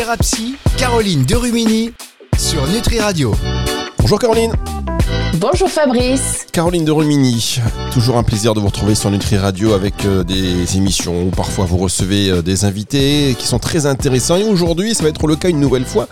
Thérapie, Caroline Derumini sur Nutri Radio. Bonjour Caroline. Bonjour Fabrice. Caroline de Rumini, toujours un plaisir de vous retrouver sur Nutri Radio avec euh, des émissions où parfois vous recevez euh, des invités qui sont très intéressants. Et aujourd'hui, ça va être le cas une nouvelle fois.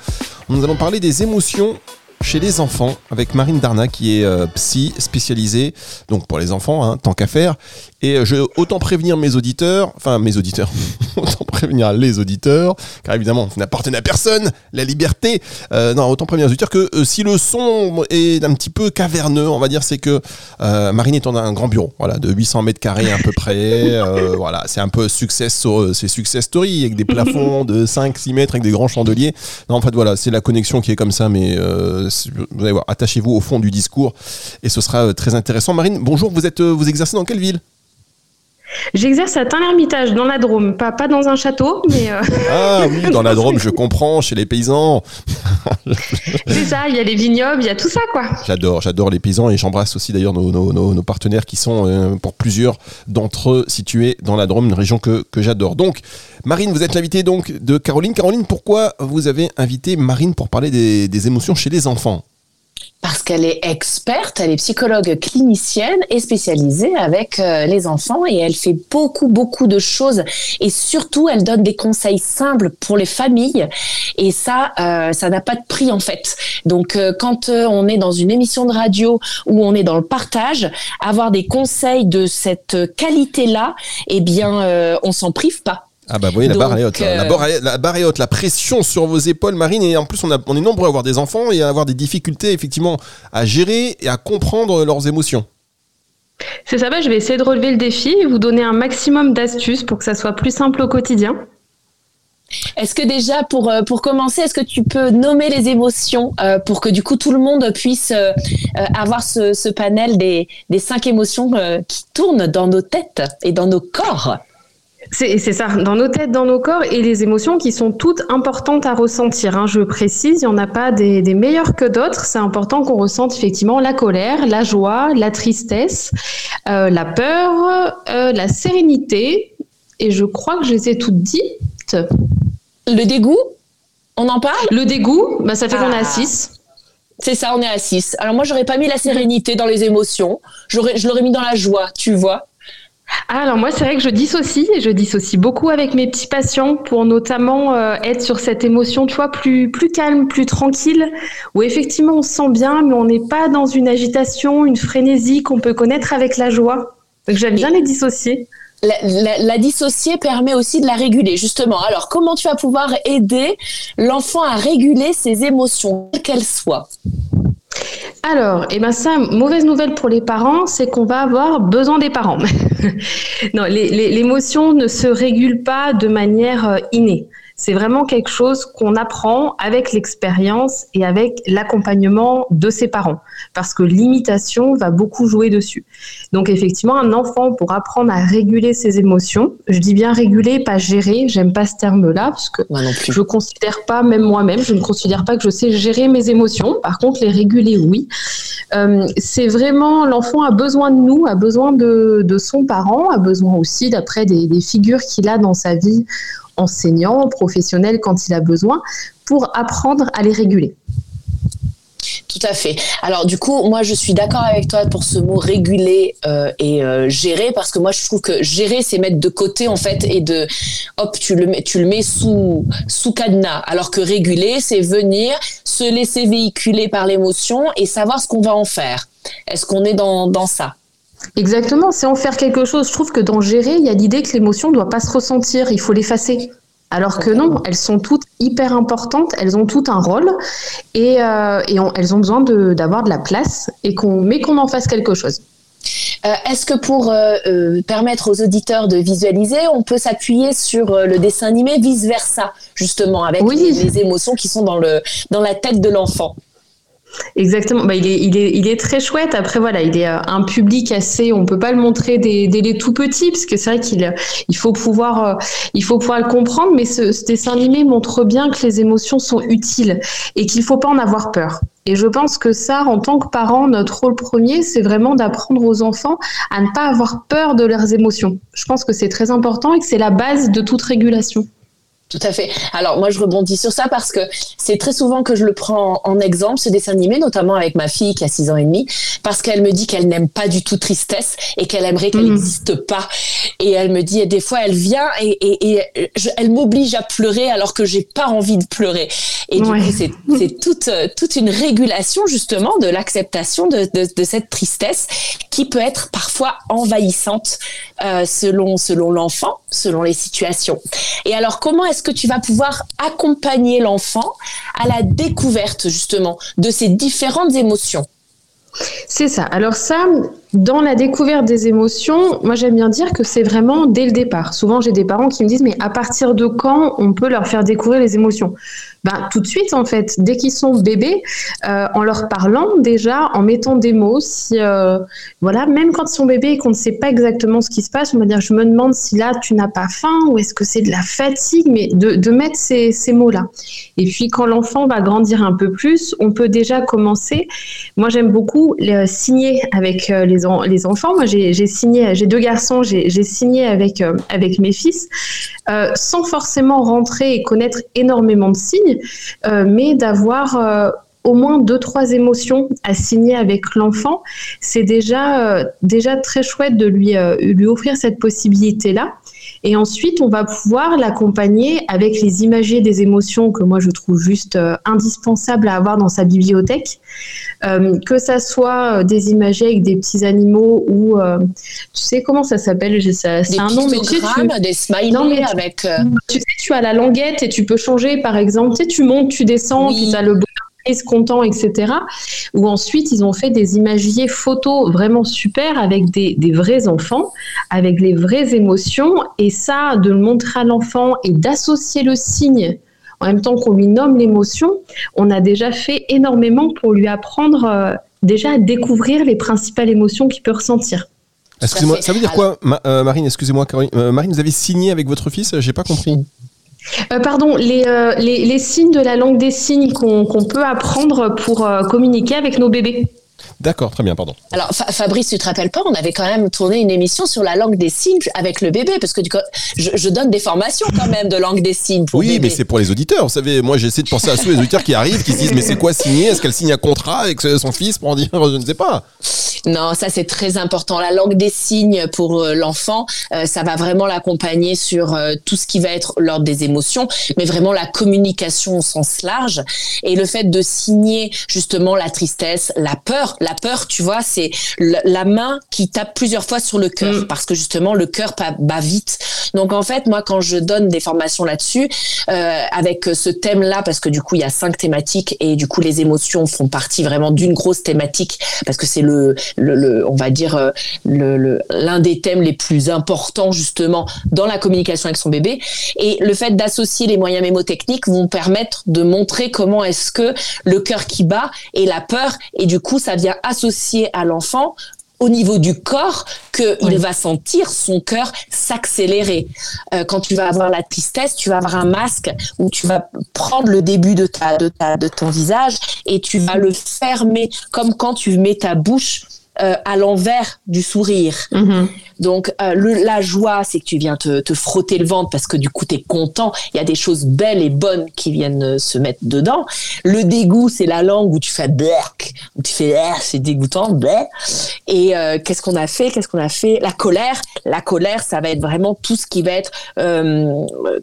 Nous allons parler des émotions chez les enfants avec Marine Darna qui est euh, psy spécialisée donc pour les enfants hein, tant qu'à faire. Et euh, je autant prévenir mes auditeurs enfin mes auditeurs autant prévenir les auditeurs car évidemment vous n'appartenez à personne la liberté. Euh, non autant prévenir les auditeurs que si le son est un petit peu caverneux on va dire c'est que Marine est dans un grand bureau voilà de 800 mètres carrés à peu près voilà c'est un peu success c'est success story avec des plafonds de 5 6 mètres avec des grands chandeliers. Non en fait voilà c'est la connexion qui est comme ça mais vous allez voir, attachez-vous au fond du discours et ce sera euh, très intéressant. Marine, bonjour, vous êtes, euh, vous exercez dans quelle ville? J'exerce à Tain-l'Hermitage, dans la Drôme. Pas, pas dans un château, mais. Euh, ah oui, dans la Drôme, je comprends, chez les paysans. C'est ça, il y a les vignobles, il y a tout ça, quoi. J'adore, j'adore les paysans et j'embrasse aussi d'ailleurs nos, nos, partenaires qui sont, pour plusieurs d'entre eux, situés dans la Drôme, une région que, que j'adore. Donc, Marine, vous êtes l'invitée donc de Caroline. Caroline, pourquoi vous avez invité Marine pour parler des, des émotions chez les enfants? Parce qu'elle est experte, elle est psychologue clinicienne et spécialisée avec euh, les enfants et elle fait beaucoup, beaucoup de choses et surtout elle donne des conseils simples pour les familles et ça, euh, ça n'a pas de prix en fait. Donc euh, quand on est dans une émission de radio où on est dans le partage, avoir des conseils de cette qualité-là, eh bien, on s'en prive pas. Ah bah oui, la barre est haute. La, barre est, haute. La pression sur vos épaules, Marine. Et en plus, on, a, on est nombreux à avoir des enfants et à avoir des difficultés, effectivement, à gérer et à comprendre leurs émotions. C'est ça, bah, je vais essayer de relever le défi et vous donner un maximum d'astuces pour que ça soit plus simple au quotidien. Est-ce que déjà, pour, euh, pour commencer, est-ce que tu peux nommer les émotions euh, pour que du coup tout le monde puisse euh, avoir ce, ce, panel des, des cinq émotions qui tournent dans nos têtes et dans nos corps? C'est ça, dans nos têtes, dans nos corps et les émotions qui sont toutes importantes à ressentir. Hein. Je précise, il n'y en a pas des, des meilleures que d'autres. C'est important qu'on ressente effectivement la colère, la joie, la tristesse, euh, la peur, euh, la sérénité. Et je crois que je les ai toutes dites. Le dégoût, on en parle? Le dégoût, bah, ça fait qu'on est à 6. Ah. C'est ça, on est à 6. Alors moi, j'aurais pas mis la sérénité dans les émotions. Je l'aurais mis dans la joie, tu vois. Ah, alors moi, c'est vrai que je dissocie et je dissocie beaucoup avec mes petits patients pour notamment euh, être sur cette émotion, tu vois, plus, plus calme, plus tranquille, où effectivement on se sent bien, mais on n'est pas dans une agitation, une frénésie qu'on peut connaître avec la joie. Donc j'aime bien les dissocier. La, la, dissocier permet aussi de la réguler, justement. Alors, comment tu vas pouvoir aider l'enfant à réguler ses émotions, quelles qu'elles soient? Alors, eh ben ça, mauvaise nouvelle pour les parents, c'est qu'on va avoir besoin des parents. non, l'émotion ne se régule pas de manière euh, innée. C'est vraiment quelque chose qu'on apprend avec l'expérience et avec l'accompagnement de ses parents, parce que l'imitation va beaucoup jouer dessus. Donc effectivement, un enfant pour apprendre à réguler ses émotions, je dis bien réguler, pas gérer, j'aime pas ce terme-là, parce que je considère pas, même moi-même, je ne considère pas que je sais gérer mes émotions. Par contre, les réguler, oui. Euh, c'est vraiment l'enfant a besoin de nous, a besoin de, son parent, a besoin aussi d'après des, des figures qu'il a dans sa vie enseignant, professionnel quand il a besoin, pour apprendre à les réguler. Tout à fait. Alors du coup, moi je suis d'accord avec toi pour ce mot réguler euh, et euh, gérer parce que moi je trouve que gérer c'est mettre de côté en fait et de hop tu le mets tu le mets sous sous cadenas alors que réguler c'est venir se laisser véhiculer par l'émotion et savoir ce qu'on va en faire. Est-ce qu'on est dans dans ça? Exactement, c'est en faire quelque chose. Je trouve que dans gérer, il y a l'idée que l'émotion ne doit pas se ressentir, il faut l'effacer. Alors que non, elles sont toutes hyper importantes, elles ont toutes un rôle et, euh, elles ont besoin d'avoir de, la place et qu'on mais qu'on en fasse quelque chose. Euh, est-ce que pour euh, permettre aux auditeurs de visualiser, on peut s'appuyer sur le dessin animé vice versa, justement, avec les, les, émotions qui sont dans, le, dans la tête de l'enfant? Exactement. Bah, il, est, très chouette. Après, voilà, il est euh, un public assez. On peut pas le montrer dès, les tout petits, parce que c'est vrai qu'il il faut pouvoir, euh, il faut pouvoir le comprendre. Mais ce, dessin animé montre bien que les émotions sont utiles et qu'il faut pas en avoir peur. Et je pense que ça, en tant que parent, notre rôle premier, c'est vraiment d'apprendre aux enfants à ne pas avoir peur de leurs émotions. Je pense que c'est très important et que c'est la base de toute régulation. Tout à fait. Alors moi je rebondis sur ça parce que c'est très souvent que je le prends en exemple ce dessin animé, notamment avec ma fille qui a 6 ans et demi, parce qu'elle me dit qu'elle n'aime pas du tout tristesse et qu'elle aimerait qu'elle n'existe pas. Et elle me dit, et des fois elle vient et, et, et je- elle m'oblige à pleurer alors que j'ai pas envie de pleurer. Et du Ouais. coup c'est toute euh, toute une régulation justement de l'acceptation de, de, de cette tristesse qui peut être parfois envahissante euh, selon selon l'enfant, selon les situations. Et alors, comment est-ce que tu vas pouvoir accompagner l'enfant à la découverte justement de ces différentes émotions? C'est ça. Alors ça, dans la découverte des émotions, moi j'aime bien dire que c'est vraiment dès le départ. Souvent j'ai des parents qui me disent mais à partir de quand on peut leur faire découvrir les émotions? Ben tout de suite en fait, dès qu'ils sont bébés, euh, en leur parlant déjà, en mettant des mots. Si euh, voilà, même quand ils sont bébés et qu'on ne sait pas exactement ce qui se passe, on va dire je me demande si là tu n'as pas faim ou est-ce que c'est de la fatigue, mais de, mettre ces, ces mots-là. Et puis quand l'enfant va grandir un peu plus, on peut déjà commencer. Moi j'aime beaucoup les, signer avec euh, les, en- les enfants. Moi j'ai signé, j'ai deux garçons, j'ai signé avec euh, avec mes fils, euh, sans forcément rentrer et connaître énormément de signes, euh, mais d'avoir au moins deux trois émotions à signer avec l'enfant, c'est déjà déjà très chouette de lui lui offrir cette possibilité là. Et ensuite, on va pouvoir l'accompagner avec les imagiers des émotions que moi je trouve juste euh, indispensable à avoir dans sa bibliothèque. Euh, que ça soit euh, des imagiers avec des petits animaux ou euh, tu sais comment ça s'appelle? C'est un nom, mais tu sais, tu- des smileys Non, mais tu- avec... tu sais, tu as la languette et tu peux changer, par exemple, tu sais, tu montes, tu descends, Oui. puis tu as le triste, content, etc. Ou ensuite, ils ont fait des imagiers photos vraiment super avec des, des vrais enfants, avec les vraies émotions. Et ça, de le montrer à l'enfant et d'associer le signe en même temps qu'on lui nomme l'émotion, on a déjà fait énormément pour lui apprendre euh, déjà à découvrir les principales émotions qu'il peut ressentir. Excusez-moi, ça veut dire quoi, Ma- euh, Marine Excusez-moi, Caroline. Euh, Marine, vous avez signé avec votre fils J'ai pas compris. Euh, pardon, les, euh, les, les signes de la langue des signes qu'on peut apprendre pour euh, communiquer avec nos bébés? D'accord, très bien, pardon. Alors Fa- Fabrice, tu te rappelles pas, on avait quand même tourné une émission sur la langue des signes avec le bébé, parce que du coup, je, je donne des formations quand même de langue des signes pour oui, bébé. mais c'est pour les auditeurs. Vous savez, moi j'essaie de penser à tous les auditeurs qui arrivent, qui se disent mais c'est quoi signer? Est-ce qu'elle signe un contrat avec son fils pour en dire je ne sais pas? Non, ça c'est très important. La langue des signes pour euh, l'enfant, euh, ça va vraiment l'accompagner sur euh, tout ce qui va être l'ordre des émotions, mais vraiment la communication au sens large. Et le fait de signer justement la tristesse, la peur, la peur, tu vois, c'est la main qui tape plusieurs fois sur le cœur, Mm. parce que justement le cœur bat vite. Donc en fait, moi quand je donne des formations là-dessus, euh, avec ce thème-là, parce que du coup il y a cinq thématiques et du coup les émotions font partie vraiment d'une grosse thématique, parce que c'est le, le, le- on va dire euh, le- le- l'un des thèmes les plus importants justement dans la communication avec son bébé. Et le fait d'associer les moyens mémotechniques vont permettre de montrer comment est-ce que le cœur qui bat et la peur, et du coup ça vient associer à l'enfant au niveau du corps qu'il Oui. va sentir son cœur s'accélérer. Euh, quand tu vas avoir la tristesse, tu vas avoir un masque où tu vas prendre le début de ta de ta de ton visage et tu vas le fermer comme quand tu mets ta bouche euh, à l'envers du sourire. Donc euh, le, la joie, c'est que tu viens te, te frotter le ventre parce que du coup tu es content. Il y a des choses belles et bonnes qui viennent euh, se mettre dedans. Le dégoût, c'est la langue où tu fais berk, où tu fais ah, c'est dégoûtant, bleh. Et euh, qu'est-ce qu'on a fait? Qu'est-ce qu'on a fait? La colère, la colère, ça va être vraiment tout ce qui va être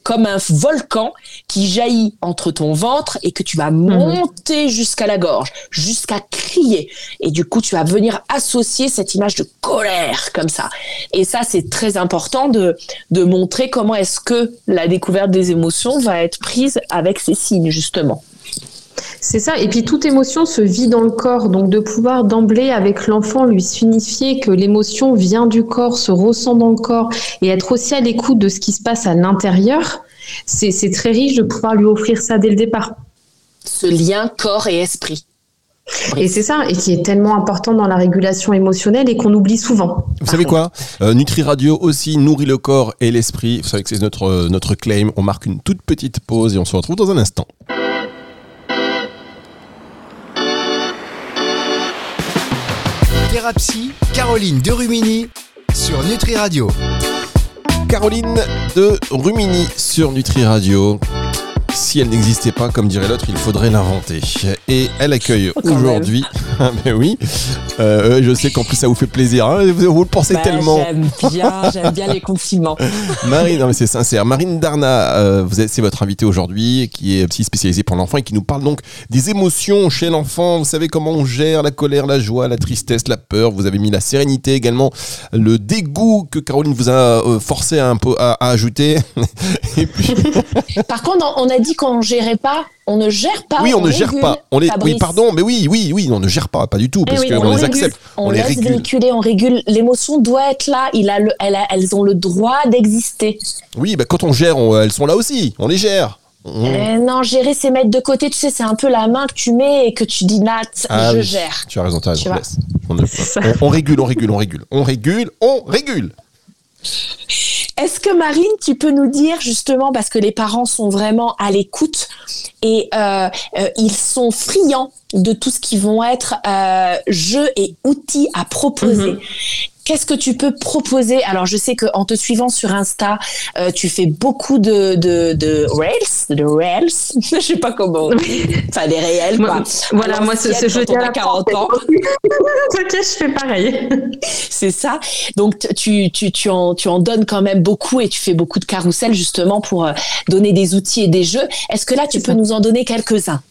comme un volcan qui jaillit entre ton ventre et que tu vas monter jusqu'à la gorge, jusqu'à crier. Et du coup, tu vas venir associer cette image de colère comme ça. Et ça, c'est très important de, de montrer comment est-ce que la découverte des émotions va être prise avec ces signes, justement. C'est ça. Et puis toute émotion se vit dans le corps. Donc de pouvoir d'emblée avec l'enfant lui signifier que l'émotion vient du corps, se ressent dans le corps et être aussi à l'écoute de ce qui se passe à l'intérieur, c'est c'est très riche de pouvoir lui offrir ça dès le départ. Ce lien corps et esprit. Et c'est ça, et qui est tellement important dans la régulation émotionnelle et qu'on oublie souvent. Vous savez quoi? Euh, Nutri Radio aussi nourrit le corps et l'esprit. Vous savez que c'est notre, euh, notre claim. On marque une toute petite pause et on se retrouve dans un instant. Thérapie, Caroline Derumini sur Nutri Radio. Caroline de Rumini sur Nutri Radio. Si elle n'existait pas, comme dirait l'autre, il faudrait l'inventer. Et elle accueille Oh, aujourd'hui, mais oui, Euh, je sais qu'en plus ça vous fait plaisir, hein, vous, vous le pensez Bah, tellement. J'aime bien, j'aime bien les compliments. Marine, non mais c'est sincère. Marine Darna, euh, vous êtes, c'est votre invitée aujourd'hui, qui est psy spécialisée pour l'enfant et qui nous parle donc des émotions chez l'enfant. Vous savez comment on gère la colère, la joie, la tristesse, la peur. Vous avez mis la sérénité également, le dégoût que Caroline vous a euh, forcé à, un peu à, à ajouter. et puis, Par contre, on a dit qu'on gérait pas, on ne gère pas. oui, on, ne gère pas. On les, oui, pardon, mais oui, oui, oui, on ne gère pas, pas du tout, parce Eh oui, qu'on on les régule. accepte, On, on, les laisse régule. véhiculer, on régule. L'émotion doit être là. Il a le, elle a- elles ont le droit d'exister. Oui, bah, quand on gère, on- elles sont là aussi. On les gère. On- Euh, non, gérer, c'est mettre de côté. Tu sais, c'est un peu la main que tu mets et que tu dis, Nat, Ah je oui, gère. Tu as raison, tu as raison. On- on régule, on régule, on régule, on régule, on régule. Est-ce que Marine, tu peux nous dire justement, parce que les parents sont vraiment à l'écoute et euh, euh, ils sont friands de tout ce qui vont être euh, jeux et outils à proposer. Mhm. Qu'est-ce que tu peux proposer? Alors, je sais qu'en te suivant sur Insta, euh, tu fais beaucoup de, de, de reels, de reels, je sais pas comment, enfin des réels, Moi, quoi. Voilà, moi, ce, ce on à a la 40 ans. Ok, je fais pareil. C'est ça. Donc tu, tu, tu, en, tu en donnes quand même beaucoup et tu fais beaucoup de carousels justement pour euh, donner des outils et des jeux. Est-ce que là, tu peux ça. nous en donner quelques-uns?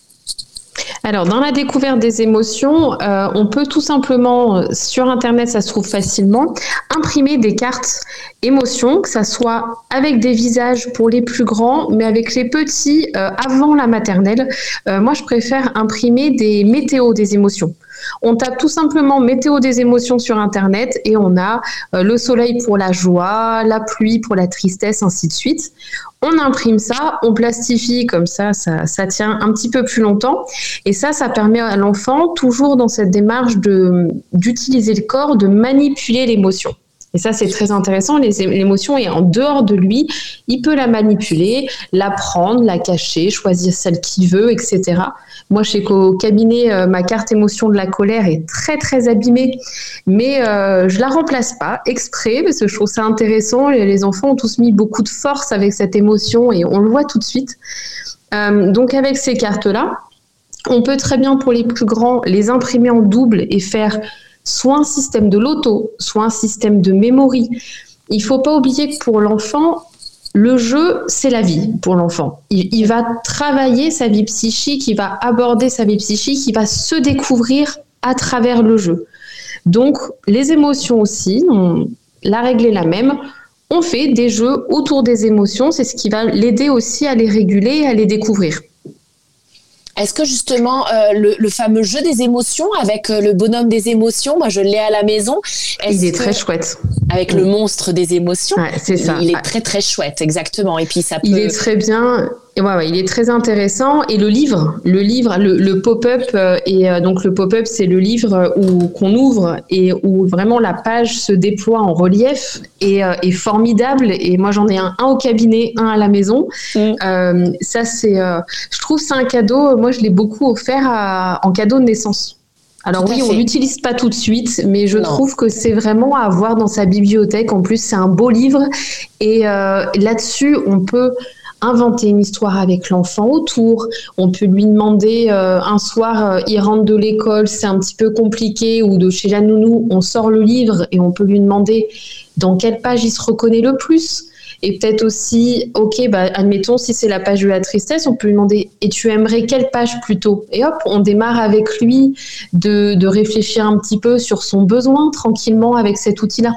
Alors, dans la découverte des émotions, euh, on peut tout simplement, euh, sur Internet, ça se trouve facilement, imprimer des cartes émotions, que ça soit avec des visages pour les plus grands, mais avec les petits euh, avant la maternelle. Moi, je préfère imprimer des météos des émotions. On tape tout simplement météo des émotions sur Internet et on a le soleil pour la joie, la pluie pour la tristesse, ainsi de suite. On imprime ça, on plastifie comme ça, ça tient un petit peu plus longtemps. Et ça, ça permet à l'enfant, toujours dans cette démarche d'utiliser le corps, de manipuler l'émotion. Et ça, c'est très intéressant. L'émotion est en dehors de lui. Il peut la manipuler, la prendre, la cacher, choisir celle qu'il veut, etc. Moi, je sais qu'au cabinet, euh, ma carte émotion de la colère est très, très abîmée. Mais euh, je la remplace pas exprès parce que je trouve ça intéressant. Les, les enfants ont tous mis beaucoup de force avec cette émotion et on le voit tout de suite. Euh, donc, avec ces cartes-là, on peut très bien, pour les plus grands, les imprimer en double et faire soit un système de loto, soit un système de memory. Il faut pas oublier que pour l'enfant, le jeu, c'est la vie pour l'enfant. Il, va travailler sa vie psychique, il va aborder sa vie psychique, il va se découvrir à travers le jeu. Donc, les émotions aussi, la règle est la même. On fait des jeux autour des émotions, c'est ce qui va l'aider aussi à les réguler et à les découvrir. Est-ce que justement euh, le, le fameux jeu des émotions avec euh, le bonhomme des émotions, moi je l'ai à la maison. Il est que- très chouette. avec le monstre des émotions. Ouais, c'est ça. Il est Ah, très très chouette, exactement. Et puis ça peut. Il est très bien. Ouais, ouais, il est très intéressant. Et le livre, le livre, le, le pop-up, euh, et euh, donc le pop-up, c'est le livre où qu'on ouvre et où vraiment la page se déploie en relief et euh, est formidable. Et moi, j'en ai un, un au cabinet, un à la maison. Mm. Euh, ça, c'est, euh, je trouve, c'est un cadeau. Moi, je l'ai beaucoup offert à- en cadeau de naissance. Alors oui, on fait. l'utilise pas tout de suite, mais je Non. trouve que c'est vraiment à avoir dans sa bibliothèque. En plus, c'est un beau livre et euh, là-dessus, on peut inventer une histoire avec l'enfant autour. On peut lui demander euh, un soir, euh, il rentre de l'école, c'est un petit peu compliqué, ou de chez la nounou, on sort le livre et on peut lui demander dans quelle page il se reconnaît le plus. Et peut-être aussi, ok, bah, admettons, si c'est la page de la tristesse, on peut lui demander, et tu aimerais quelle page plutôt? Et hop, on démarre avec lui de, de réfléchir un petit peu sur son besoin tranquillement avec cet outil-là.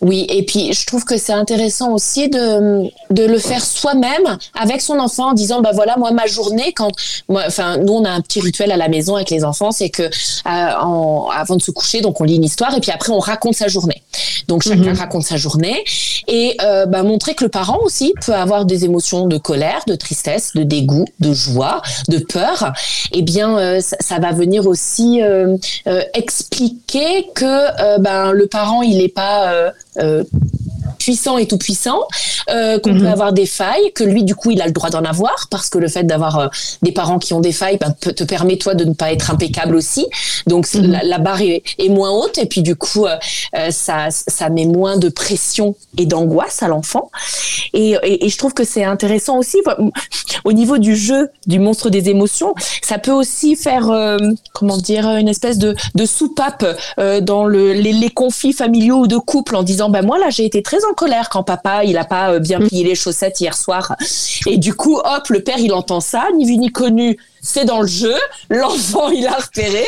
Oui, et puis je trouve que c'est intéressant aussi de, de le faire soi-même avec son enfant en disant bah voilà moi ma journée quand moi enfin nous on a un petit rituel à la maison avec les enfants c'est que euh, en- avant de se coucher donc on lit une histoire et puis après on raconte sa journée donc chacun Mhm. raconte sa journée et euh, bah, montrer que le parent aussi peut avoir des émotions de colère, de tristesse, de dégoût, de joie, de peur. Eh bien, euh, ça, ça va venir aussi euh, euh, expliquer que euh, ben le parent il n'est pas euh, puissant et tout puissant, euh, qu'on Mhm. peut avoir des failles, que lui du coup il a le droit d'en avoir parce que le fait d'avoir euh, des parents qui ont des failles ben, te permet toi de ne pas être impeccable aussi. Donc Mhm. la, la barre est, est moins haute et puis du coup euh, ça ça met moins de pression et d'angoisse à l'enfant. Et, et, et je trouve que c'est intéressant aussi au niveau du jeu du monstre des émotions. Ça peut aussi faire comment dire une espèce de, de soupape dans le, les, les conflits familiaux ou de couple en disant bah moi là j'ai été très en colère quand papa il a pas euh, bien plié les chaussettes hier soir. Et du coup hop le père il entend ça ni vu ni connu c'est dans le jeu l'enfant il a repéré.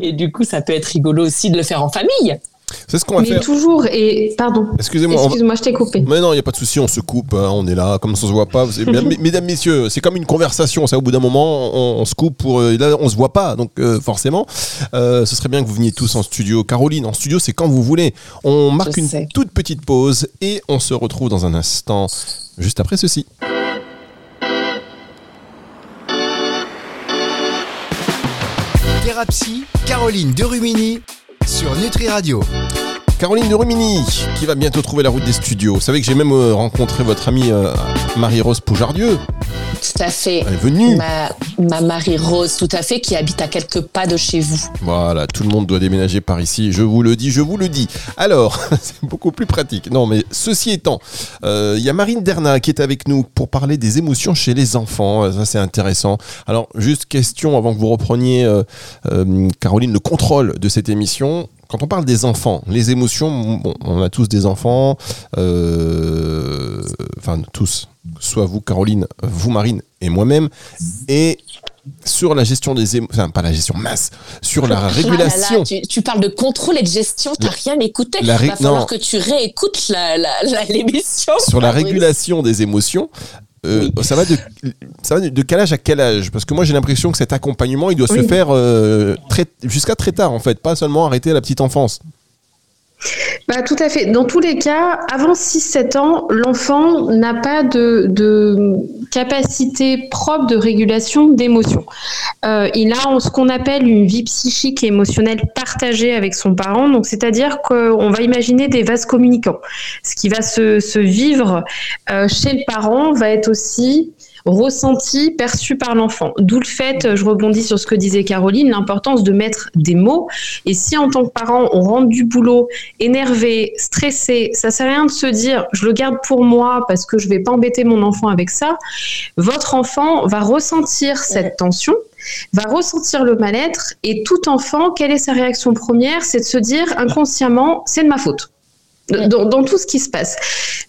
Et du coup ça peut être rigolo aussi de le faire en famille C'est ce qu'on va Mais faire. toujours, et pardon, Excusez-moi. va- excuse-moi, je t'ai coupé. Mais non, il n'y a pas de souci, on se coupe, hein, on est là, comme ça on se voit pas. Mesdames, mesdames, messieurs, c'est comme une conversation, ça, au bout d'un moment, on, on se coupe pour. euh, là, on se voit pas, donc euh, forcément, euh, ce serait bien que vous veniez tous en studio. Caroline, en studio, c'est quand vous voulez. On marque Je une sais. toute petite pause et on se retrouve dans un instant, juste après ceci. Thérapie, Caroline Derumini sur Nutri Radio. Caroline de Rumini, qui va bientôt trouver la route des studios. Vous savez que j'ai même euh, rencontré votre amie euh, Marie-Rose Poujardieu. Tout à fait Elle est venue. ma, ma Marie Rose tout à fait qui habite à quelques pas de chez vous Voilà, tout le monde doit déménager par ici, je vous le dis, je vous le dis. Alors, c'est beaucoup plus pratique. Non, mais ceci étant, euh, il y a Marine Derna qui est avec nous pour parler des émotions chez les enfants. Euh, Ça, c'est intéressant. Alors, juste question avant que vous repreniez, euh, euh, Caroline, le contrôle de cette émission. Quand on parle des enfants, les émotions, bon, on a tous des enfants, euh, enfin tous, soit vous Caroline, vous Marine et moi-même, et sur la gestion des émotions, enfin pas la gestion masse, sur la Ah là là, régulation. tu, tu parles de contrôle et de gestion, t'as rien écouté. Il va falloir non. que tu réécoutes la- la- la- l'émission. sur la régulation des émotions. Euh, ça va de ça va de, de quel âge à quel âge? Parce que moi j'ai l'impression que cet accompagnement il doit se faire euh, très jusqu'à très tard en fait, pas seulement arrêter à la petite enfance. Bah, tout à fait. Dans tous les cas, avant 6-7 ans, l'enfant n'a pas de, de capacité propre de régulation d'émotions. Euh, il a ce qu'on appelle une vie psychique et émotionnelle partagée avec son parent. Donc, c'est-à-dire qu'on va imaginer des vases communicants. Ce qui va se, se vivre euh, chez le parent va être aussi ressenti, perçu par l'enfant. D'où le fait, je rebondis sur ce que disait Caroline, l'importance de mettre des mots. Et si en tant que parent, on rentre du boulot énervé, stressé, ça sert à rien de se dire je le garde pour moi parce que je vais pas embêter mon enfant avec ça. Votre enfant va ressentir cette tension va ressentir le mal-être et tout enfant, quelle est sa réaction première? C'est de se dire inconsciemment, c'est de ma faute. Dans, dans, tout ce qui se passe.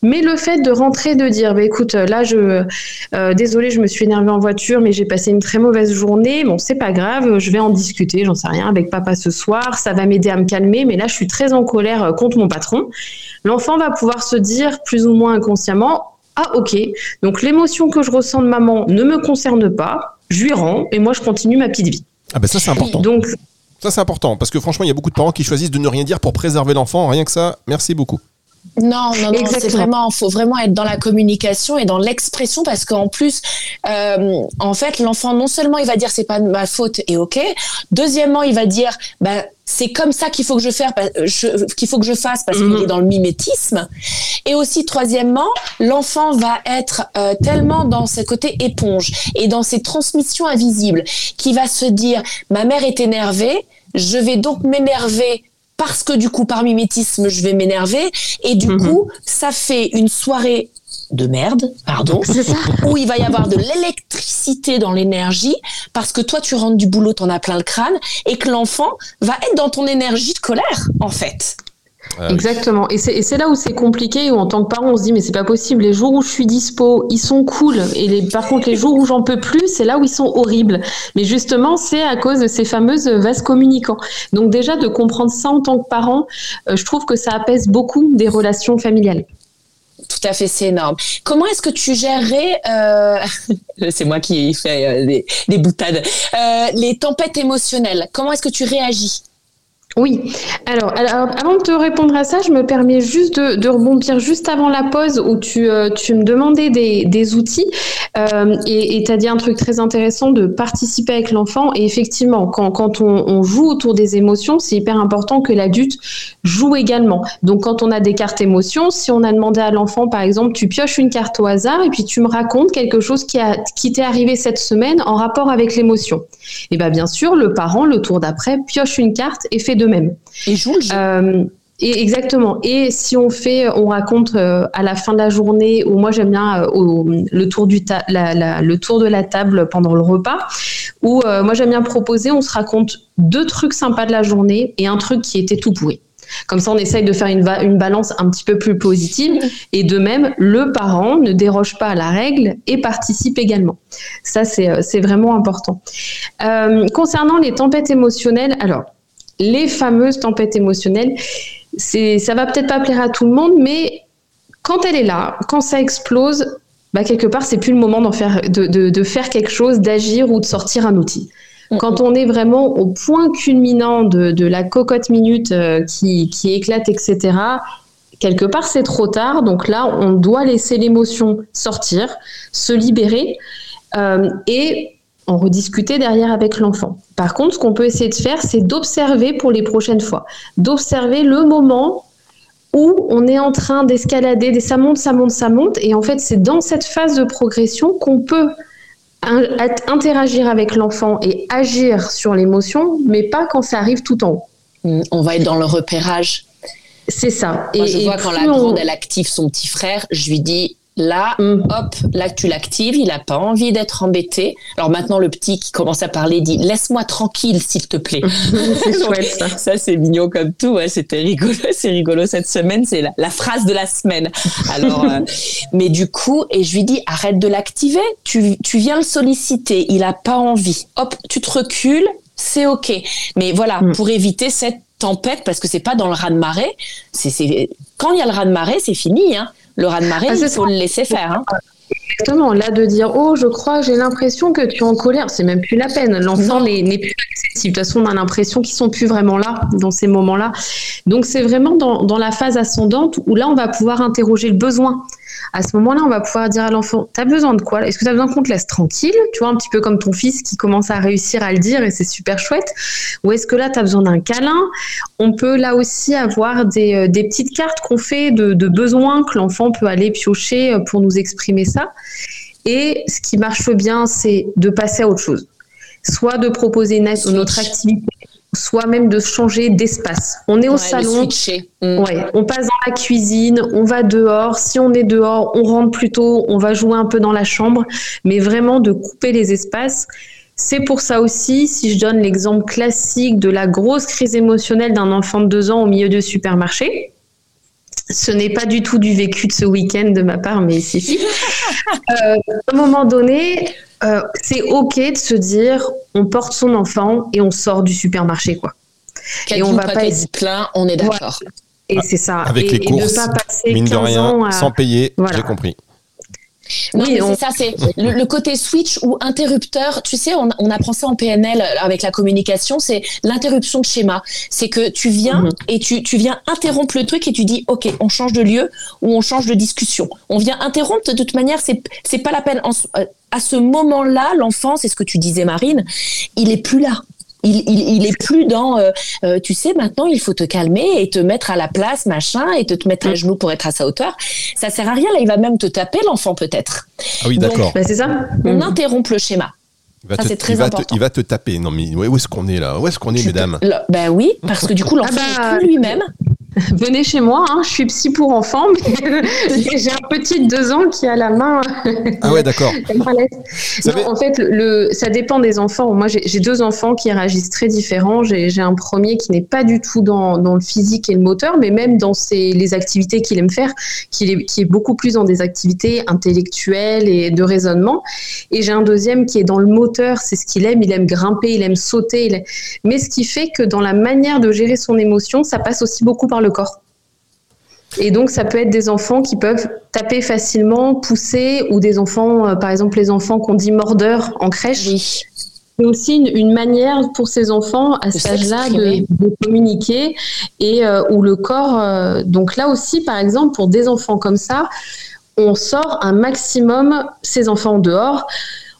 Mais le fait de rentrer, de dire, bah, écoute, là, je, euh, désolé, je me suis énervée en voiture, mais j'ai passé une très mauvaise journée. Bon, c'est pas grave, je vais en discuter, j'en sais rien, avec papa ce soir. Ça va m'aider à me calmer, mais là, je suis très en colère contre mon patron. L'enfant va pouvoir se dire, plus ou moins inconsciemment, ah, ok, donc l'émotion que je ressens de maman ne me concerne pas. Je lui rends et moi, je continue ma petite vie. Ah ben ça c'est important. Donc, ça c'est important parce que franchement il y a beaucoup de parents qui choisissent de ne rien dire pour préserver l'enfant. Rien que ça, merci beaucoup. Non, non, non, c'est vraiment, faut vraiment être dans la communication et dans l'expression parce qu'en plus, euh, en fait, l'enfant non seulement il va dire c'est pas ma faute et ok, deuxièmement il va dire bah c'est comme ça qu'il faut que je fasse, qu'il faut que je fasse parce qu'il est dans le mimétisme. Et aussi troisièmement, l'enfant va être euh, tellement dans ce côté éponge et dans ses transmissions invisibles qu'il va se dire ma mère est énervée, je vais donc m'énerver parce que du coup, par mimétisme, je vais m'énerver. Et du mmh. coup, ça fait une soirée de merde, pardon, ça. où il va y avoir de l'électricité dans l'énergie, parce que toi, tu rentres du boulot, t'en as plein le crâne, et que l'enfant va être dans ton énergie de colère, en fait. Ah, Exactement. Oui. Et c'est là où c'est compliqué, où en tant que parent, on se dit, mais c'est pas possible, les jours où je suis dispo, ils sont cool. Et les, par contre, les jours où j'en peux plus, c'est là où ils sont horribles. Mais justement, c'est à cause de ces fameuses vases communicants. Donc déjà, de comprendre ça en tant que parent, euh, je trouve que ça apaise beaucoup des relations familiales. Tout à fait, c'est énorme. Comment est-ce que tu gérerais, euh... c'est moi qui fais euh, des, des boutades, euh, les tempêtes émotionnelles? Comment est-ce que tu réagis? Oui. Alors, avant de te répondre à ça, je me permets juste de, rebondir juste avant la pause où tu, euh, me demandais des, outils euh, et tu as dit un truc très intéressant de participer avec l'enfant. Et effectivement, quand, on, joue autour des émotions, c'est hyper important que l'adulte joue également. Donc, quand on a des cartes émotions, si on a demandé à l'enfant, par exemple, tu pioches une carte au hasard et puis tu me racontes quelque chose qui t'est arrivé cette semaine en rapport avec l'émotion. Et bien, bien sûr, le parent, le tour d'après, pioche une carte et fait de même. Et joue le euh, et exactement. Et si on fait, on raconte euh, à la fin de la journée, ou moi j'aime bien euh, le tour du le tour de la table pendant le repas, ou moi j'aime bien proposer, on se raconte deux trucs sympas de la journée et un truc qui était tout pourri. Comme ça, on essaye de faire une, une, balance un petit peu plus positive. Et de même, le parent ne déroge pas à la règle et participe également. Ça, c'est vraiment important. concernant les tempêtes émotionnelles, alors, les fameuses tempêtes émotionnelles. C'est, ça va peut-être pas plaire à tout le monde, mais quand elle est là, quand ça explose, bah quelque part, c'est plus le moment d'en faire, de, faire quelque chose, d'agir ou de sortir un outil. Quand on est vraiment au point culminant de, la cocotte minute euh, qui, éclate, etc., quelque part, c'est trop tard. Donc là, on doit laisser l'émotion sortir, se libérer. Euh, et en rediscuter derrière avec l'enfant. Par contre, ce qu'on peut essayer de faire, c'est d'observer pour les prochaines fois, d'observer le moment où on est en train d'escalader, ça monte, ça monte, ça monte, et en fait, c'est dans cette phase de progression qu'on peut interagir avec l'enfant et agir sur l'émotion, mais pas quand ça arrive tout en haut. Mmh, on va être dans le repérage. C'est ça. Moi, et, je vois quand la grande, elle active son petit frère, je lui dis Là, mm. hop, là tu l'actives, il n'a pas envie d'être embêté. Alors maintenant, le petit qui commence à parler dit Laisse-moi tranquille, s'il te plaît. c'est chouette ça. Ça, c'est mignon comme tout. C'était rigolo. C'est rigolo cette semaine. C'est la, phrase de la semaine. Alors, euh, mais du coup, et je lui dis Arrête de l'activer. Tu, viens le solliciter. Il n'a pas envie. Hop, tu te recules. C'est OK. Mais voilà, mm. pour éviter cette tempête, parce que c'est pas dans le raz-de-marée. C'est, quand il y a le raz-de-marée, c'est fini. Hein le raz-de-marée, ah, il faut le laisser faire. Hein. Exactement. Là, de dire, oh, je crois, j'ai l'impression que tu es en colère, c'est même plus la peine. L'enfant n'est plus accessible. De toute façon, on a l'impression qu'ils sont plus vraiment là dans ces moments-là. Donc, c'est vraiment dans, dans, la phase ascendante où là, on va pouvoir interroger le besoin à ce moment-là, on va pouvoir dire à l'enfant, tu as besoin de quoi? Est-ce que tu as besoin qu'on te laisse tranquille? Tu vois, un petit peu comme ton fils qui commence à réussir à le dire et c'est super chouette. Ou est-ce que là, tu as besoin d'un câlin? On peut là aussi avoir des, euh, petites cartes qu'on fait de, besoins que l'enfant peut aller piocher euh, pour nous exprimer ça. Et ce qui marche bien, c'est de passer à autre chose. Soit de proposer une, autre activité soit même de changer d'espace. On est au salon, mm. ouais, on passe dans la cuisine, on va dehors. Si on est dehors, on rentre plus tôt, on va jouer un peu dans la chambre, mais vraiment de couper les espaces. C'est pour ça aussi, si je donne l'exemple classique de la grosse crise émotionnelle d'un enfant de deux ans au milieu de supermarché, ce n'est pas du tout du vécu de ce week-end de ma part, mais si, si. Euh, à un moment donné, euh, c'est ok de se dire on porte son enfant et on sort du supermarché quoi. et on va pas être plein, on est d'accord. Et c'est ça. Avec les courses, mine de rien, sans payer, j'ai compris. Oui, c'est ça, c'est le, côté switch ou interrupteur. Tu sais, on, on apprend ça en PNL avec la communication, c'est l'interruption de schéma. C'est que tu viens mhm. et tu, tu viens interrompre le truc et tu dis, OK, on change de lieu ou on change de discussion. On vient interrompre de toute manière, c'est, c'est pas la peine. Euh, à ce moment-là, l'enfant, c'est ce que tu disais, Marine, il est plus là. Il, il, est plus dans, euh, euh, tu sais, maintenant il faut te calmer et te mettre à la place, machin, et te, te mettre à genoux pour être à sa hauteur. Ça sert à rien. Là, il va même te taper, l'enfant peut-être. Ah oui, d'accord. Bah, c'est ça. On mm. interrompt le schéma. ça, c'est très il va important. Te, il va te taper. Non, mais où est-ce qu'on est là? Où est-ce qu'on est, mesdames? Ben oui, parce que du coup, l'enfant ah bah, lui-même. Venez chez moi, hein, je suis psy pour enfants, mais j'ai un petit de deux ans qui a la main. ah ouais, d'accord. en fait, le, ça dépend des enfants. Moi, j'ai deux enfants qui réagissent très différents. J'ai un premier qui n'est pas du tout dans, dans, le physique et le moteur, mais même dans ses, les activités qu'il aime faire, qui est, qui est beaucoup plus dans des activités intellectuelles et de raisonnement. Et j'ai un deuxième qui est dans le moteur, c'est ce qu'il aime. Il aime grimper, il aime sauter. Mais ce qui fait que dans la manière de gérer son émotion, ça passe aussi beaucoup par le corps. Et donc, ça peut être des enfants qui peuvent taper facilement, pousser, ou des enfants, euh, par exemple, les enfants qu'on dit mordeurs en crèche. c'est aussi une, manière pour ces enfants à cet âge-là de, communiquer et euh, où le corps. Euh, donc là aussi, par exemple, pour des enfants comme ça, on sort un maximum ces enfants dehors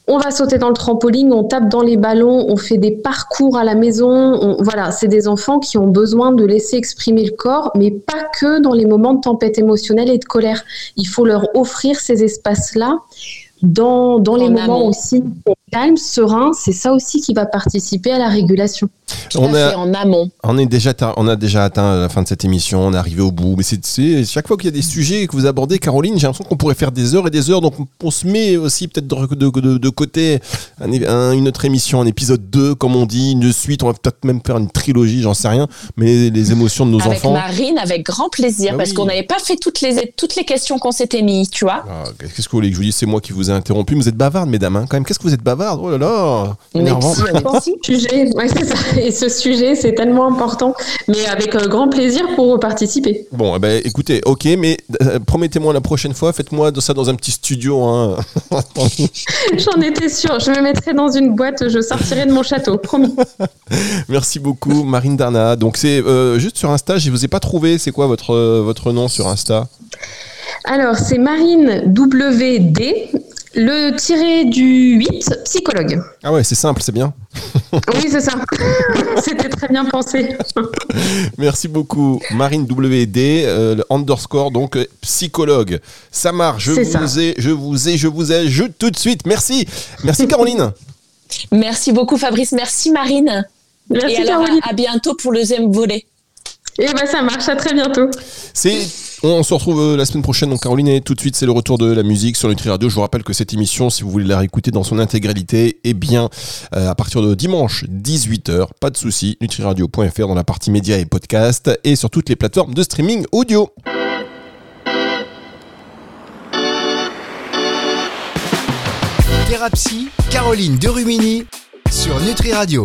on va sauter dans le trampoline, on tape dans les ballons, on fait des parcours à la maison. voilà, c'est des enfants qui ont besoin de laisser exprimer le corps, mais pas que dans les moments de tempête émotionnelle et de colère. Il faut leur offrir ces espaces-là dans, les moments aussi calme, serein, c'est ça aussi qui va participer à la régulation. on est en amont. On, est déjà, on a déjà atteint la fin de cette émission, on est arrivé au bout. Mais c'est chaque fois qu'il y a des sujets que vous abordez, Caroline, j'ai l'impression qu'on pourrait faire des heures et des heures. Donc on se met aussi peut-être de, de, côté une autre émission, un épisode 2, comme on dit, une suite. On va peut-être même faire une trilogie, j'en sais rien. Mais les émotions de nos enfants. Avec Marine, avec grand plaisir, bah parce qu'on n'avait pas fait toutes les, toutes les questions qu'on s'était mis, tu vois. Ah, qu'est-ce que vous voulez que je vous dise? C'est moi qui vous ai interrompu. Vous êtes bavarde, mesdames, hein, quand même. Qu'est-ce que vous êtes bavarde? Oh là là sujet, Et ce sujet, c'est tellement important. Mais avec un grand plaisir pour participer. Bon, eh ben, écoutez, ok, mais euh, promettez-moi la prochaine fois, faites-moi ça dans un petit studio. Hein. J'en étais sûre. Je me mettrai dans une boîte, je sortirai de mon château, promis. Merci beaucoup, Marine Darna. Donc, c'est euh, juste sur Insta, je ne vous ai pas trouvé. C'est quoi votre, euh, votre nom sur Insta? Alors, c'est Marine WD le tiré du 8, psychologue. Ah ouais, c'est simple, c'est bien. oui, c'est ça. C'était très bien pensé. Merci beaucoup, Marine WD, euh, le underscore, donc euh, psychologue. Ça marche, je vous ai, je vous ai, je vous ai, je tout de suite. Merci. Merci Caroline. merci beaucoup Fabrice, merci Marine. Merci Et alors, à, bientôt pour le deuxième volet. Et eh ben ça marche, à très bientôt. C'est on se retrouve euh, la semaine prochaine. Donc Caroline, et tout de suite, c'est le retour de la musique sur Nutri Radio. Je vous rappelle que cette émission, si vous voulez la réécouter dans son intégralité, eh bien, euh, à partir de dimanche 18h, pas de souci, nutriradio.fr dans la partie médias et podcast et sur toutes les plateformes de streaming audio. Thérapie, Caroline Derumini sur Nutri Radio.